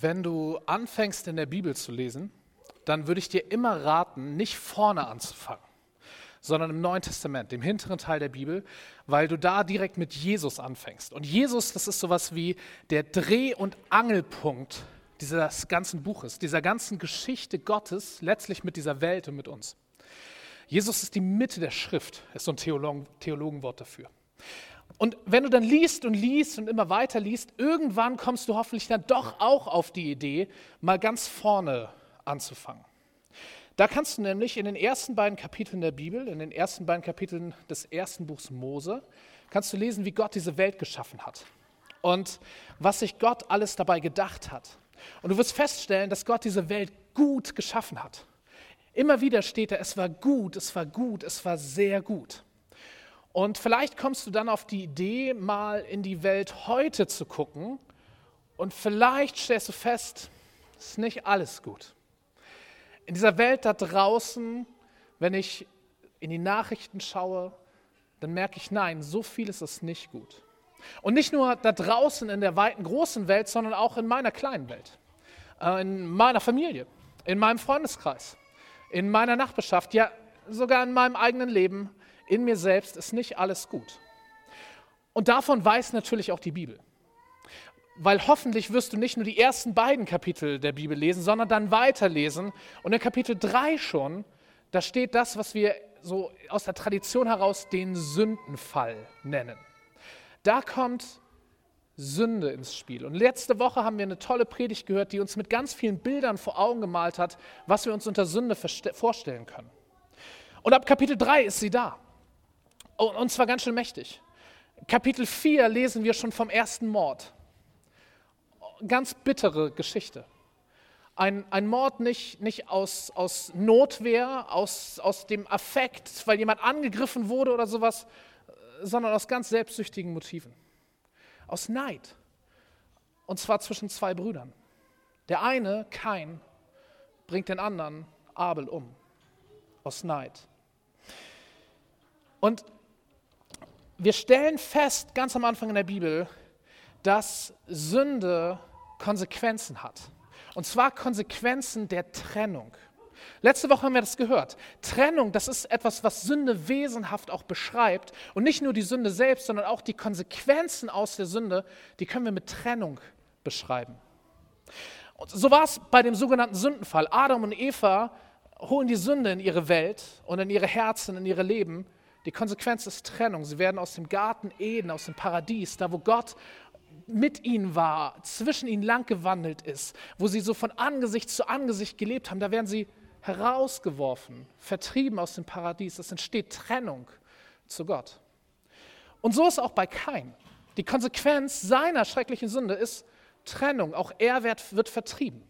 Wenn du anfängst in der Bibel zu lesen, dann würde ich dir immer raten, nicht vorne anzufangen, sondern im Neuen Testament, dem hinteren Teil der Bibel, weil du da direkt mit Jesus anfängst. Und Jesus, das ist sowas wie der Dreh- und Angelpunkt dieses ganzen Buches, dieser ganzen Geschichte Gottes, letztlich mit dieser Welt und mit uns. Jesus ist die Mitte der Schrift, ist so ein Theologen, Theologenwort dafür. Und wenn du dann liest und liest und immer weiter liest, irgendwann kommst du hoffentlich dann doch auch auf die Idee, mal ganz vorne anzufangen. Da kannst du nämlich in den ersten beiden Kapiteln der Bibel, in den ersten beiden Kapiteln des ersten Buchs Mose, kannst du lesen, wie Gott diese Welt geschaffen hat und was sich Gott alles dabei gedacht hat. Und du wirst feststellen, dass Gott diese Welt gut geschaffen hat. Immer wieder steht da, es war gut, es war gut, es war sehr gut. Und vielleicht kommst du dann auf die Idee, mal in die Welt heute zu gucken und vielleicht stellst du fest, es ist nicht alles gut. In dieser Welt da draußen, wenn ich in die Nachrichten schaue, dann merke ich, nein, so viel ist es nicht gut. Und nicht nur da draußen in der weiten großen Welt, sondern auch in meiner kleinen Welt, äh, in meiner Familie, in meinem Freundeskreis, in meiner Nachbarschaft, ja sogar in meinem eigenen Leben in mir selbst ist nicht alles gut. Und davon weiß natürlich auch die Bibel. Weil hoffentlich wirst du nicht nur die ersten beiden Kapitel der Bibel lesen, sondern dann weiterlesen. Und in Kapitel 3 schon, da steht das, was wir so aus der Tradition heraus den Sündenfall nennen. Da kommt Sünde ins Spiel. Und letzte Woche haben wir eine tolle Predigt gehört, die uns mit ganz vielen Bildern vor Augen gemalt hat, was wir uns unter Sünde vorstellen können. Und ab Kapitel 3 ist sie da. Oh, und zwar ganz schön mächtig. Kapitel 4 lesen wir schon vom ersten Mord. Ganz bittere Geschichte. Ein, ein Mord nicht, nicht aus, aus Notwehr, aus, aus dem Affekt, weil jemand angegriffen wurde oder sowas, sondern aus ganz selbstsüchtigen Motiven. Aus Neid. Und zwar zwischen zwei Brüdern. Der eine, Kain, bringt den anderen, Abel, um. Aus Neid. Und wir stellen fest, ganz am Anfang in der Bibel, dass Sünde Konsequenzen hat. Und zwar Konsequenzen der Trennung. Letzte Woche haben wir das gehört. Trennung, das ist etwas, was Sünde wesenhaft auch beschreibt. Und nicht nur die Sünde selbst, sondern auch die Konsequenzen aus der Sünde, die können wir mit Trennung beschreiben. Und so war es bei dem sogenannten Sündenfall. Adam und Eva holen die Sünde in ihre Welt und in ihre Herzen, in ihre Leben die Konsequenz ist Trennung. Sie werden aus dem Garten Eden, aus dem Paradies, da wo Gott mit ihnen war, zwischen ihnen lang gewandelt ist, wo sie so von Angesicht zu Angesicht gelebt haben, da werden sie herausgeworfen, vertrieben aus dem Paradies. Es entsteht Trennung zu Gott. Und so ist auch bei Kain. Die Konsequenz seiner schrecklichen Sünde ist Trennung. Auch er wird, wird vertrieben.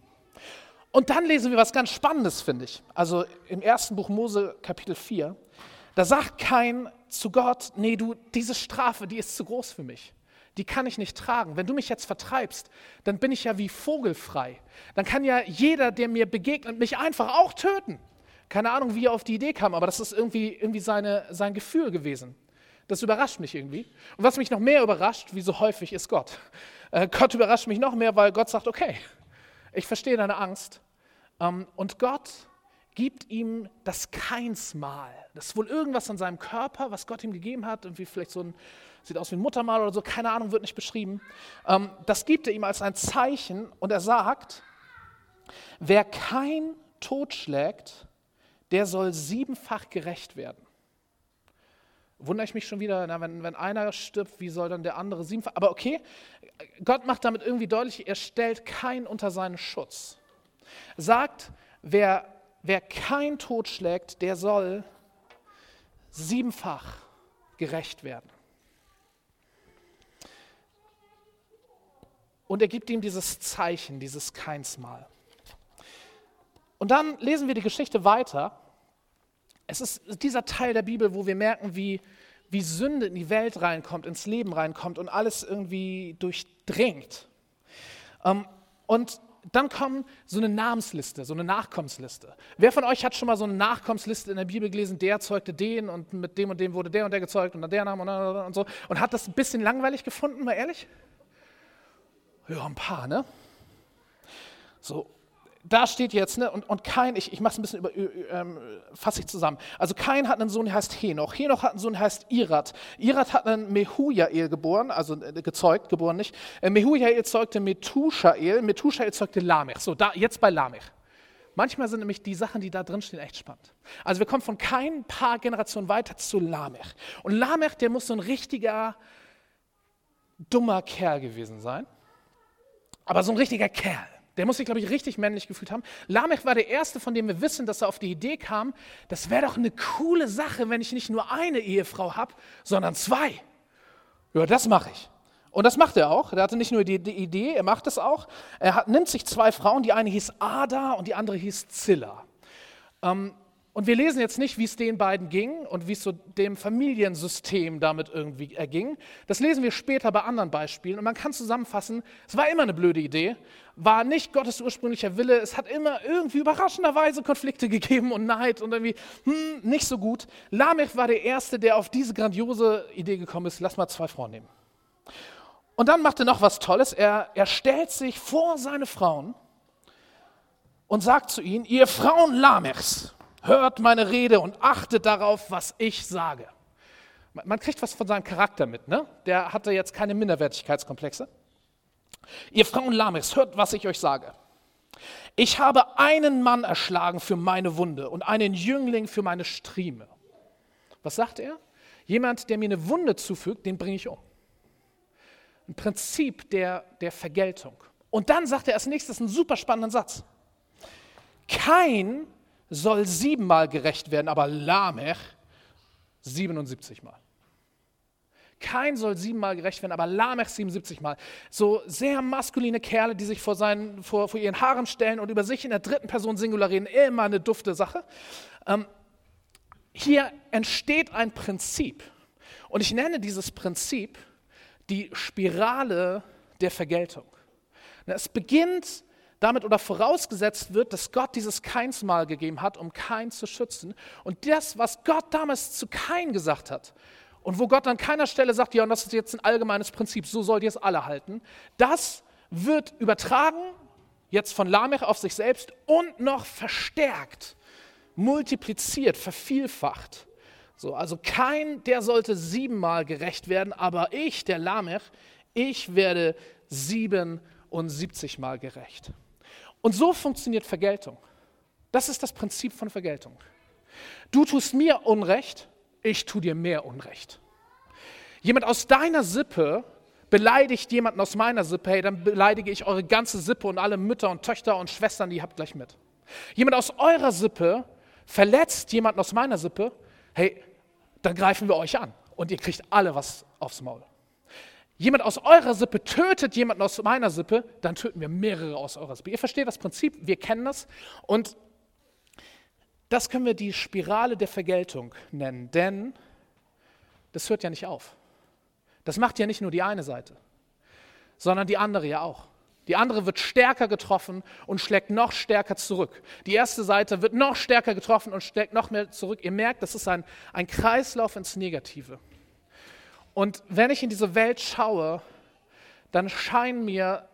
Und dann lesen wir was ganz Spannendes, finde ich. Also im ersten Buch Mose, Kapitel 4. Da sagt kein zu Gott, nee, du, diese Strafe, die ist zu groß für mich. Die kann ich nicht tragen. Wenn du mich jetzt vertreibst, dann bin ich ja wie vogelfrei. Dann kann ja jeder, der mir begegnet, mich einfach auch töten. Keine Ahnung, wie er auf die Idee kam, aber das ist irgendwie, irgendwie seine, sein Gefühl gewesen. Das überrascht mich irgendwie. Und was mich noch mehr überrascht, wie so häufig, ist Gott. Äh, Gott überrascht mich noch mehr, weil Gott sagt, okay, ich verstehe deine Angst. Ähm, und Gott gibt ihm das Keinsmal. Das ist wohl irgendwas an seinem Körper, was Gott ihm gegeben hat, irgendwie vielleicht so ein, sieht aus wie ein Muttermal oder so, keine Ahnung, wird nicht beschrieben. Ähm, das gibt er ihm als ein Zeichen und er sagt, wer kein totschlägt, der soll siebenfach gerecht werden. Wundere ich mich schon wieder, na, wenn, wenn einer stirbt, wie soll dann der andere siebenfach? Aber okay, Gott macht damit irgendwie deutlich, er stellt keinen unter seinen Schutz. Sagt, wer wer kein Tod schlägt, der soll siebenfach gerecht werden. Und er gibt ihm dieses Zeichen, dieses Keinsmal. Und dann lesen wir die Geschichte weiter. Es ist dieser Teil der Bibel, wo wir merken, wie, wie Sünde in die Welt reinkommt, ins Leben reinkommt und alles irgendwie durchdringt. Ähm, und dann kommt so eine Namensliste, so eine Nachkommensliste. Wer von euch hat schon mal so eine Nachkommensliste in der Bibel gelesen, der zeugte den und mit dem und dem wurde der und der gezeugt und dann der Name und, und so und hat das ein bisschen langweilig gefunden, mal ehrlich? Ja, ein paar, ne? So, da steht jetzt, ne, und, und Kain, ich, ich mache es ein bisschen über, ähm, fasse ich zusammen. Also Kain hat einen Sohn, der heißt Henoch. Henoch hat einen Sohn, der heißt Irat. Irat hat einen Mehujael geboren, also äh, gezeugt, geboren nicht. Äh, Mehujael zeugte Methushael, Methushael zeugte Lamech. So, da, jetzt bei Lamech. Manchmal sind nämlich die Sachen, die da drin stehen, echt spannend. Also wir kommen von kein paar Generationen weiter zu Lamech. Und Lamech, der muss so ein richtiger, dummer Kerl gewesen sein. Aber so ein richtiger Kerl. Der muss sich, glaube ich, richtig männlich gefühlt haben. Lamech war der Erste, von dem wir wissen, dass er auf die Idee kam, das wäre doch eine coole Sache, wenn ich nicht nur eine Ehefrau habe, sondern zwei. Ja, das mache ich. Und das macht er auch. Er hatte nicht nur die, die Idee, er macht es auch. Er hat, nimmt sich zwei Frauen, die eine hieß Ada und die andere hieß Zilla. Ähm, und wir lesen jetzt nicht, wie es den beiden ging und wie es so dem Familiensystem damit irgendwie erging. Das lesen wir später bei anderen Beispielen. Und man kann zusammenfassen, es war immer eine blöde Idee, war nicht Gottes ursprünglicher Wille. Es hat immer irgendwie überraschenderweise Konflikte gegeben und Neid und irgendwie hm, nicht so gut. Lamech war der Erste, der auf diese grandiose Idee gekommen ist, lass mal zwei Frauen nehmen. Und dann macht er noch was Tolles. Er, er stellt sich vor seine Frauen und sagt zu ihnen, ihr Frauen Lamechs, hört meine Rede und achtet darauf, was ich sage. Man kriegt was von seinem Charakter mit, ne? Der hatte jetzt keine Minderwertigkeitskomplexe. Ihr Frauen Lamechs, hört, was ich euch sage. Ich habe einen Mann erschlagen für meine Wunde und einen Jüngling für meine Strieme. Was sagt er? Jemand, der mir eine Wunde zufügt, den bringe ich um. Ein Prinzip der, der Vergeltung. Und dann sagt er als nächstes einen super spannenden Satz. Kein soll siebenmal gerecht werden, aber Lamech 77 Mal. Kein soll siebenmal gerecht werden, aber Lamech 77 Mal. So sehr maskuline Kerle, die sich vor, seinen, vor, vor ihren Haaren stellen und über sich in der dritten Person Singular reden, immer eine dufte Sache. Ähm, hier entsteht ein Prinzip. Und ich nenne dieses Prinzip die Spirale der Vergeltung. Es beginnt damit oder vorausgesetzt wird, dass Gott dieses Keinsmal gegeben hat, um Kain zu schützen. Und das, was Gott damals zu Kain gesagt hat, und wo Gott an keiner Stelle sagt, ja, und das ist jetzt ein allgemeines Prinzip, so sollt ihr es alle halten, das wird übertragen, jetzt von Lamech auf sich selbst und noch verstärkt, multipliziert, vervielfacht. So, also kein, der sollte siebenmal gerecht werden, aber ich, der Lamech, ich werde 77 Mal gerecht. Und so funktioniert Vergeltung. Das ist das Prinzip von Vergeltung. Du tust mir Unrecht, ich tue dir mehr Unrecht. Jemand aus deiner Sippe beleidigt jemanden aus meiner Sippe, hey, dann beleidige ich eure ganze Sippe und alle Mütter und Töchter und Schwestern, die habt gleich mit. Jemand aus eurer Sippe verletzt jemanden aus meiner Sippe, hey, dann greifen wir euch an und ihr kriegt alle was aufs Maul jemand aus eurer Sippe tötet jemanden aus meiner Sippe, dann töten wir mehrere aus eurer Sippe. Ihr versteht das Prinzip, wir kennen das. Und das können wir die Spirale der Vergeltung nennen, denn das hört ja nicht auf. Das macht ja nicht nur die eine Seite, sondern die andere ja auch. Die andere wird stärker getroffen und schlägt noch stärker zurück. Die erste Seite wird noch stärker getroffen und schlägt noch mehr zurück. Ihr merkt, das ist ein, ein Kreislauf ins Negative. Und wenn ich in diese Welt schaue, dann scheinen mir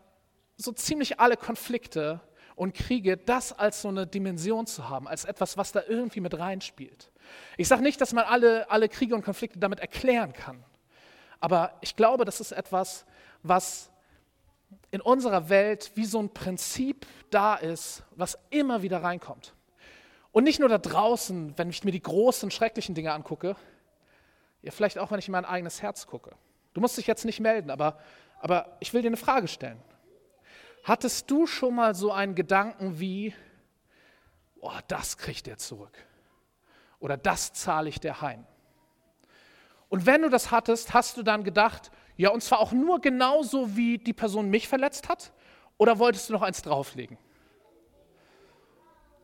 so ziemlich alle Konflikte und Kriege das als so eine Dimension zu haben, als etwas, was da irgendwie mit reinspielt. Ich sage nicht, dass man alle, alle Kriege und Konflikte damit erklären kann, aber ich glaube, das ist etwas, was in unserer Welt wie so ein Prinzip da ist, was immer wieder reinkommt. Und nicht nur da draußen, wenn ich mir die großen, schrecklichen Dinge angucke, ja, vielleicht auch, wenn ich in mein eigenes Herz gucke. Du musst dich jetzt nicht melden, aber, aber ich will dir eine Frage stellen. Hattest du schon mal so einen Gedanken wie, oh, das kriegt er zurück? Oder das zahle ich der heim? Und wenn du das hattest, hast du dann gedacht, ja, und zwar auch nur genauso, wie die Person mich verletzt hat? Oder wolltest du noch eins drauflegen?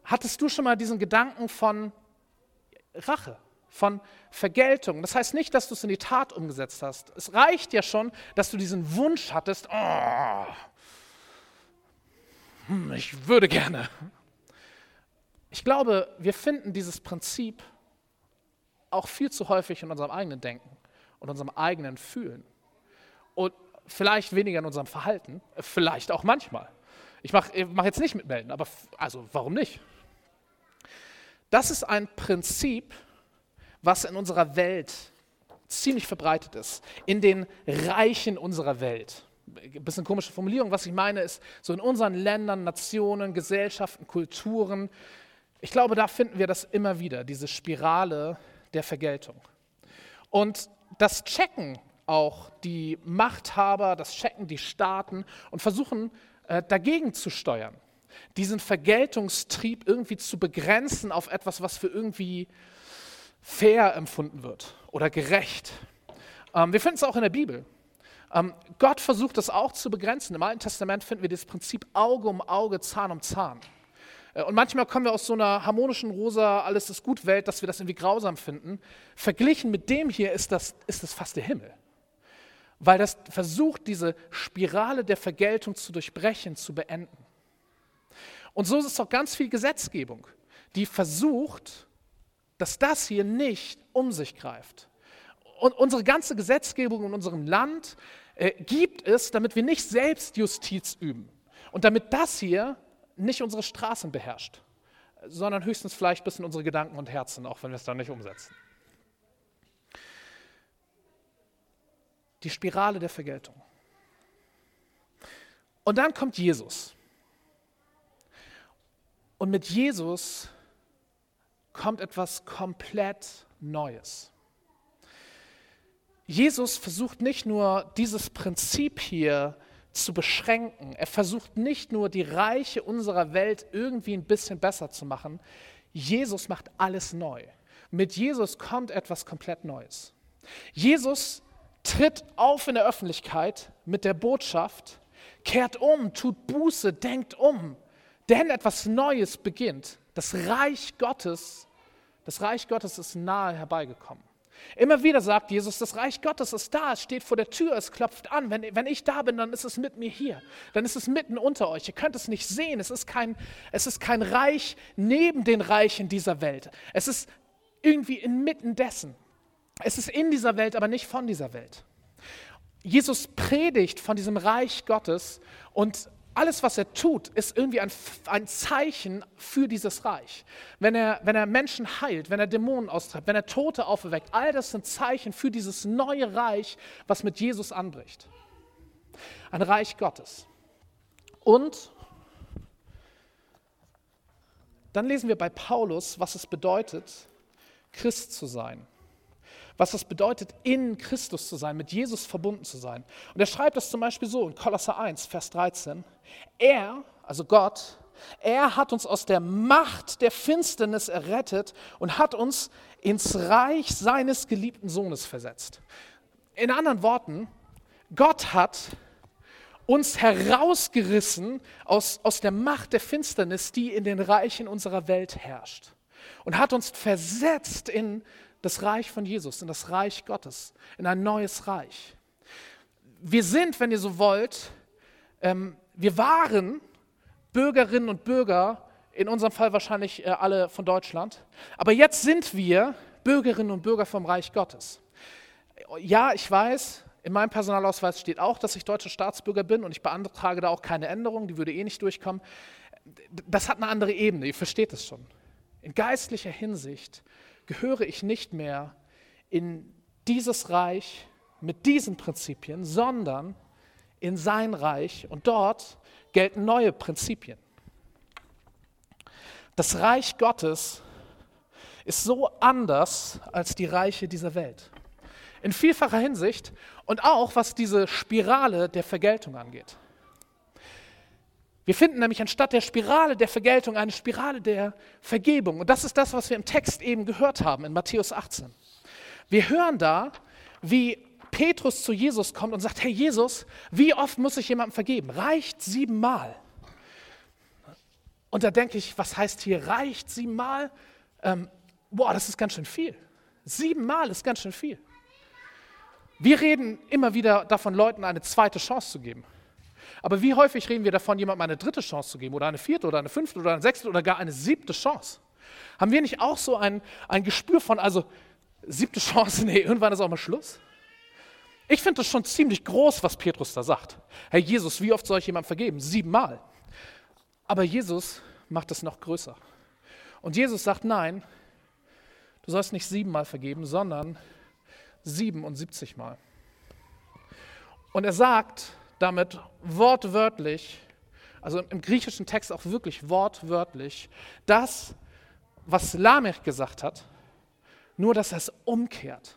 Hattest du schon mal diesen Gedanken von Rache? Von Vergeltung. Das heißt nicht, dass du es in die Tat umgesetzt hast. Es reicht ja schon, dass du diesen Wunsch hattest, oh, hm, ich würde gerne. Ich glaube, wir finden dieses Prinzip auch viel zu häufig in unserem eigenen Denken und unserem eigenen Fühlen. Und vielleicht weniger in unserem Verhalten, vielleicht auch manchmal. Ich mache mach jetzt nicht mitmelden, aber also warum nicht? Das ist ein Prinzip, was in unserer Welt ziemlich verbreitet ist, in den Reichen unserer Welt. Ein bisschen komische Formulierung, was ich meine, ist so in unseren Ländern, Nationen, Gesellschaften, Kulturen. Ich glaube, da finden wir das immer wieder, diese Spirale der Vergeltung. Und das checken auch die Machthaber, das checken die Staaten und versuchen äh, dagegen zu steuern. Diesen Vergeltungstrieb irgendwie zu begrenzen auf etwas, was für irgendwie fair empfunden wird oder gerecht. Ähm, wir finden es auch in der Bibel. Ähm, Gott versucht das auch zu begrenzen. Im Alten Testament finden wir das Prinzip Auge um Auge, Zahn um Zahn. Äh, und manchmal kommen wir aus so einer harmonischen rosa, alles ist gut Welt, dass wir das irgendwie grausam finden. Verglichen mit dem hier ist das, ist das fast der Himmel. Weil das versucht, diese Spirale der Vergeltung zu durchbrechen, zu beenden. Und so ist es auch ganz viel Gesetzgebung, die versucht, dass das hier nicht um sich greift. Und unsere ganze Gesetzgebung in unserem Land äh, gibt es, damit wir nicht Selbstjustiz üben und damit das hier nicht unsere Straßen beherrscht, sondern höchstens vielleicht ein bisschen unsere Gedanken und Herzen, auch wenn wir es dann nicht umsetzen. Die Spirale der Vergeltung. Und dann kommt Jesus. Und mit Jesus kommt etwas komplett Neues. Jesus versucht nicht nur dieses Prinzip hier zu beschränken, er versucht nicht nur die Reiche unserer Welt irgendwie ein bisschen besser zu machen, Jesus macht alles neu. Mit Jesus kommt etwas komplett Neues. Jesus tritt auf in der Öffentlichkeit mit der Botschaft, kehrt um, tut Buße, denkt um, denn etwas Neues beginnt. Das Reich Gottes, das Reich Gottes ist nahe herbeigekommen. Immer wieder sagt Jesus, das Reich Gottes ist da, es steht vor der Tür, es klopft an. Wenn, wenn ich da bin, dann ist es mit mir hier. Dann ist es mitten unter euch. Ihr könnt es nicht sehen. Es ist kein, es ist kein Reich neben den Reichen dieser Welt. Es ist irgendwie inmitten dessen. Es ist in dieser Welt, aber nicht von dieser Welt. Jesus predigt von diesem Reich Gottes und alles, was er tut, ist irgendwie ein, ein, Zeichen für dieses Reich. Wenn er, wenn er Menschen heilt, wenn er Dämonen austreibt, wenn er Tote auferweckt, all das sind Zeichen für dieses neue Reich, was mit Jesus anbricht. Ein Reich Gottes. Und dann lesen wir bei Paulus, was es bedeutet, Christ zu sein was es bedeutet, in Christus zu sein, mit Jesus verbunden zu sein. Und er schreibt das zum Beispiel so in Kolosser 1, Vers 13. Er, also Gott, er hat uns aus der Macht der Finsternis errettet und hat uns ins Reich seines geliebten Sohnes versetzt. In anderen Worten, Gott hat uns herausgerissen aus, aus der Macht der Finsternis, die in den Reichen unserer Welt herrscht. Und hat uns versetzt in das Reich von Jesus, in das Reich Gottes, in ein neues Reich. Wir sind, wenn ihr so wollt, ähm, wir waren Bürgerinnen und Bürger, in unserem Fall wahrscheinlich äh, alle von Deutschland, aber jetzt sind wir Bürgerinnen und Bürger vom Reich Gottes. Ja, ich weiß, in meinem Personalausweis steht auch, dass ich deutscher Staatsbürger bin und ich beantrage da auch keine Änderung, die würde eh nicht durchkommen. Das hat eine andere Ebene, ihr versteht es schon. In geistlicher Hinsicht gehöre ich nicht mehr in dieses Reich mit diesen Prinzipien, sondern in sein Reich und dort gelten neue Prinzipien. Das Reich Gottes ist so anders als die Reiche dieser Welt. In vielfacher Hinsicht und auch was diese Spirale der Vergeltung angeht. Wir finden nämlich anstatt der Spirale der Vergeltung eine Spirale der Vergebung. Und das ist das, was wir im Text eben gehört haben in Matthäus 18. Wir hören da, wie Petrus zu Jesus kommt und sagt, hey Jesus, wie oft muss ich jemandem vergeben? Reicht siebenmal. Und da denke ich, was heißt hier reicht siebenmal? Ähm, boah, das ist ganz schön viel. Siebenmal ist ganz schön viel. Wir reden immer wieder davon, Leuten eine zweite Chance zu geben. Aber wie häufig reden wir davon, jemandem eine dritte Chance zu geben oder eine vierte oder eine fünfte oder eine sechste oder gar eine siebte Chance? Haben wir nicht auch so ein, ein Gespür von, also siebte Chance, nee, irgendwann ist auch mal Schluss? Ich finde das schon ziemlich groß, was Petrus da sagt. Herr Jesus, wie oft soll ich jemandem vergeben? Siebenmal. Aber Jesus macht es noch größer. Und Jesus sagt, nein, du sollst nicht siebenmal vergeben, sondern 77 Mal. Und er sagt damit wortwörtlich, also im griechischen Text auch wirklich wortwörtlich, das, was Lamech gesagt hat, nur dass er es umkehrt.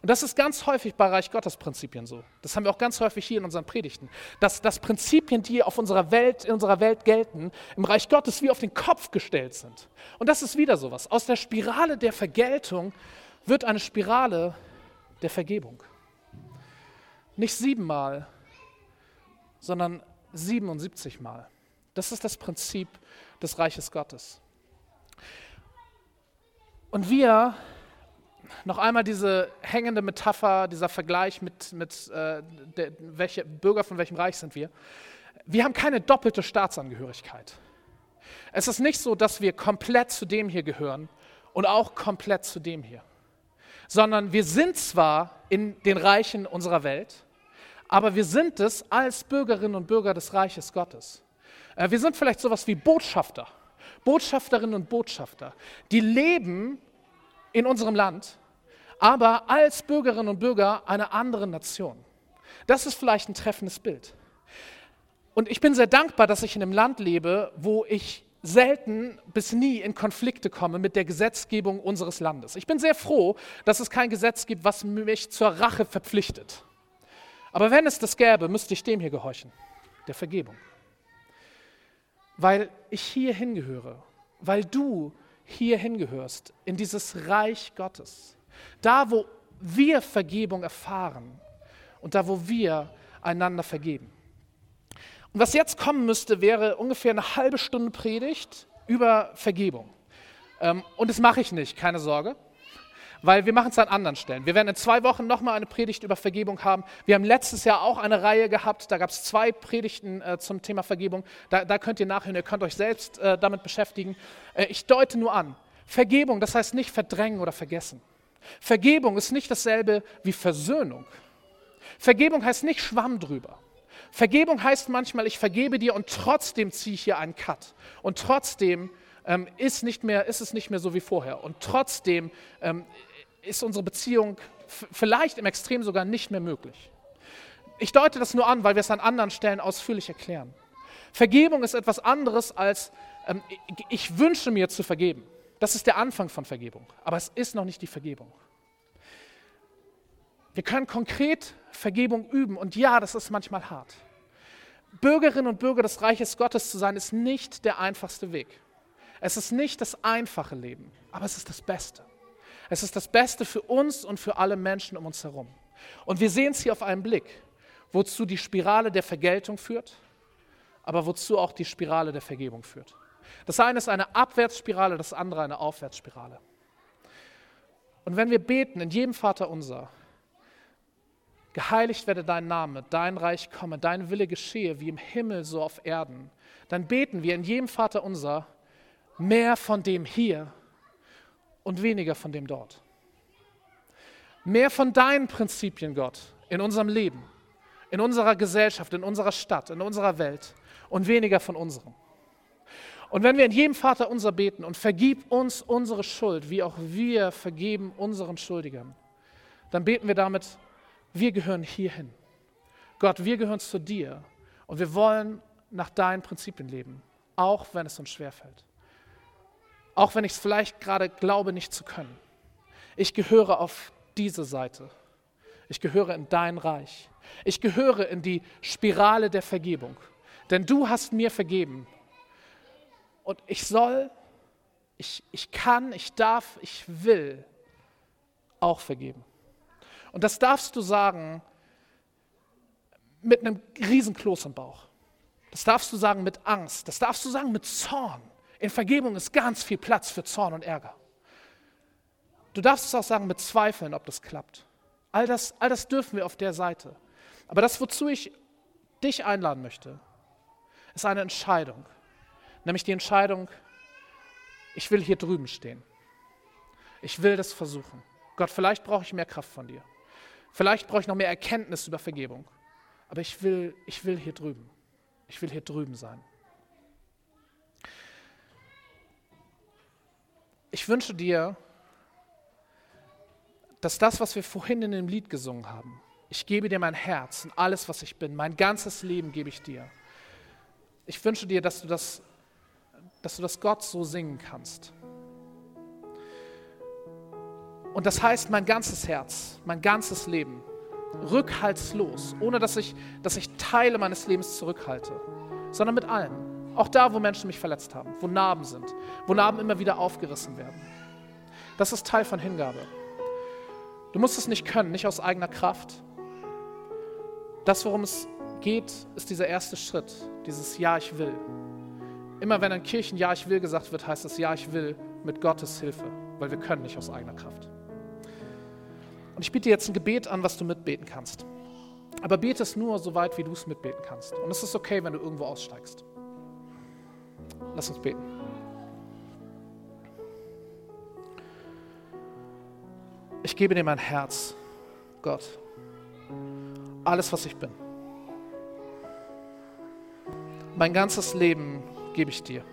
Und das ist ganz häufig bei Reich Gottes Prinzipien so. Das haben wir auch ganz häufig hier in unseren Predigten. Dass, dass Prinzipien, die auf unserer Welt, in unserer Welt gelten, im Reich Gottes wie auf den Kopf gestellt sind. Und das ist wieder sowas. Aus der Spirale der Vergeltung wird eine Spirale der Vergebung. Nicht siebenmal, sondern 77 Mal. Das ist das Prinzip des Reiches Gottes. Und wir noch einmal diese hängende Metapher, dieser Vergleich mit, mit äh, der, welche Bürger von welchem Reich sind wir. Wir haben keine doppelte Staatsangehörigkeit. Es ist nicht so, dass wir komplett zu dem hier gehören und auch komplett zu dem hier, sondern wir sind zwar in den Reichen unserer Welt, aber wir sind es als Bürgerinnen und Bürger des Reiches Gottes. Äh, wir sind vielleicht sowas wie Botschafter, Botschafterinnen und Botschafter, die leben in unserem Land, aber als Bürgerinnen und Bürger einer anderen Nation. Das ist vielleicht ein treffendes Bild. Und ich bin sehr dankbar, dass ich in einem Land lebe, wo ich selten bis nie in Konflikte komme mit der Gesetzgebung unseres Landes. Ich bin sehr froh, dass es kein Gesetz gibt, was mich zur Rache verpflichtet. Aber wenn es das gäbe, müsste ich dem hier gehorchen, der Vergebung. Weil ich hier hingehöre, weil du hier hingehörst, in dieses Reich Gottes. Da, wo wir Vergebung erfahren und da, wo wir einander vergeben. Und was jetzt kommen müsste, wäre ungefähr eine halbe Stunde Predigt über Vergebung. Ähm, und das mache ich nicht, keine Sorge, weil wir machen es an anderen Stellen. Wir werden in zwei Wochen nochmal eine Predigt über Vergebung haben. Wir haben letztes Jahr auch eine Reihe gehabt, da gab es zwei Predigten äh, zum Thema Vergebung. Da, da, könnt ihr nachhören, ihr könnt euch selbst äh, damit beschäftigen. Äh, ich deute nur an, Vergebung, das heißt nicht verdrängen oder vergessen. Vergebung ist nicht dasselbe wie Versöhnung. Vergebung heißt nicht Schwamm drüber. Vergebung heißt manchmal, ich vergebe dir und trotzdem ziehe ich hier einen Cut. Und trotzdem ähm, ist, nicht mehr, ist es nicht mehr so wie vorher. Und trotzdem ähm, ist unsere Beziehung vielleicht im Extrem sogar nicht mehr möglich. Ich deute das nur an, weil wir es an anderen Stellen ausführlich erklären. Vergebung ist etwas anderes als ähm, ich wünsche mir zu vergeben. Das ist der Anfang von Vergebung, aber es ist noch nicht die Vergebung. Wir können konkret Vergebung üben und ja, das ist manchmal hart. Bürgerinnen und Bürger des Reiches Gottes zu sein, ist nicht der einfachste Weg. Es ist nicht das einfache Leben, aber es ist das Beste. Es ist das Beste für uns und für alle Menschen um uns herum. Und wir sehen es hier auf einen Blick, wozu die Spirale der Vergeltung führt, aber wozu auch die Spirale der Vergebung führt. Das eine ist eine Abwärtsspirale, das andere eine Aufwärtsspirale. Und wenn wir beten in jedem Vater unser, geheiligt werde dein Name, dein Reich komme, dein Wille geschehe, wie im Himmel so auf Erden, dann beten wir in jedem Vater unser mehr von dem hier und weniger von dem dort. Mehr von deinen Prinzipien, Gott, in unserem Leben, in unserer Gesellschaft, in unserer Stadt, in unserer Welt und weniger von unserem. Und wenn wir in jedem Vater unser beten und vergib uns unsere Schuld, wie auch wir vergeben unseren Schuldigern, dann beten wir damit, wir gehören hierhin. Gott, wir gehören zu dir und wir wollen nach deinen Prinzipien leben, auch wenn es uns schwerfällt. Auch wenn ich es vielleicht gerade glaube, nicht zu können. Ich gehöre auf diese Seite. Ich gehöre in dein Reich. Ich gehöre in die Spirale der Vergebung. Denn du hast mir vergeben und ich soll, ich, ich kann, ich darf, ich will auch vergeben. Und das darfst du sagen mit einem Riesenkloß im Bauch. Das darfst du sagen mit Angst. Das darfst du sagen mit Zorn. In Vergebung ist ganz viel Platz für Zorn und Ärger. Du darfst es auch sagen mit Zweifeln, ob das klappt. All das, all das dürfen wir auf der Seite. Aber das, wozu ich dich einladen möchte, ist eine Entscheidung. Nämlich die Entscheidung, ich will hier drüben stehen. Ich will das versuchen. Gott, vielleicht brauche ich mehr Kraft von dir. Vielleicht brauche ich noch mehr Erkenntnis über Vergebung. Aber ich will, ich will hier drüben. Ich will hier drüben sein. Ich wünsche dir, dass das, was wir vorhin in dem Lied gesungen haben, ich gebe dir mein Herz und alles, was ich bin, mein ganzes Leben gebe ich dir. Ich wünsche dir, dass du das, dass du das Gott so singen kannst. Und das heißt, mein ganzes Herz, mein ganzes Leben, rückhaltslos, ohne dass ich, dass ich Teile meines Lebens zurückhalte, sondern mit allem. Auch da, wo Menschen mich verletzt haben, wo Narben sind, wo Narben immer wieder aufgerissen werden. Das ist Teil von Hingabe. Du musst es nicht können, nicht aus eigener Kraft. Das, worum es geht, ist dieser erste Schritt, dieses Ja, ich will. Immer wenn in Kirchen Ja, ich will gesagt wird, heißt es Ja, ich will mit Gottes Hilfe, weil wir können nicht aus eigener Kraft. Und ich biete dir jetzt ein Gebet an, was du mitbeten kannst. Aber bete es nur so weit, wie du es mitbeten kannst. Und es ist okay, wenn du irgendwo aussteigst. Lass uns beten. Ich gebe dir mein Herz, Gott. Alles, was ich bin. Mein ganzes Leben gebe ich dir.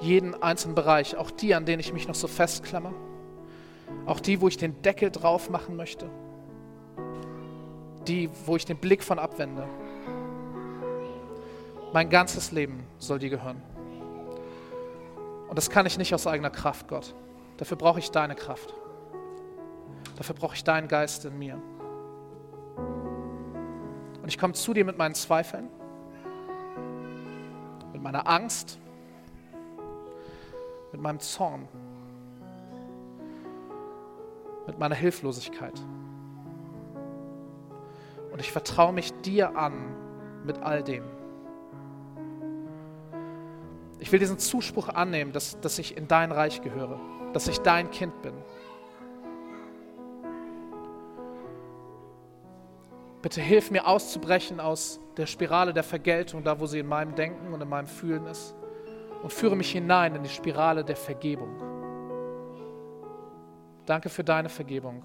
Jeden einzelnen Bereich, auch die, an denen ich mich noch so festklammer. Auch die, wo ich den Deckel drauf machen möchte. Die, wo ich den Blick von abwende. Mein ganzes Leben soll dir gehören. Und das kann ich nicht aus eigener Kraft, Gott. Dafür brauche ich deine Kraft. Dafür brauche ich deinen Geist in mir. Und ich komme zu dir mit meinen Zweifeln, mit meiner Angst, mit meinem Zorn, mit meiner Hilflosigkeit. Und ich vertraue mich dir an mit all dem. Ich will diesen Zuspruch annehmen, dass, dass ich in dein Reich gehöre, dass ich dein Kind bin. Bitte hilf mir auszubrechen aus der Spirale der Vergeltung, da wo sie in meinem Denken und in meinem Fühlen ist, und führe mich hinein in die Spirale der Vergebung. Danke für deine Vergebung,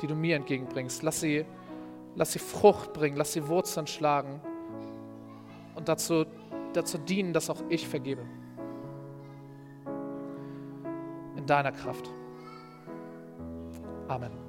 die du mir entgegenbringst. Lass sie, lass sie Frucht bringen, lass sie Wurzeln schlagen und dazu dazu dienen, dass auch ich vergebe. In deiner Kraft. Amen.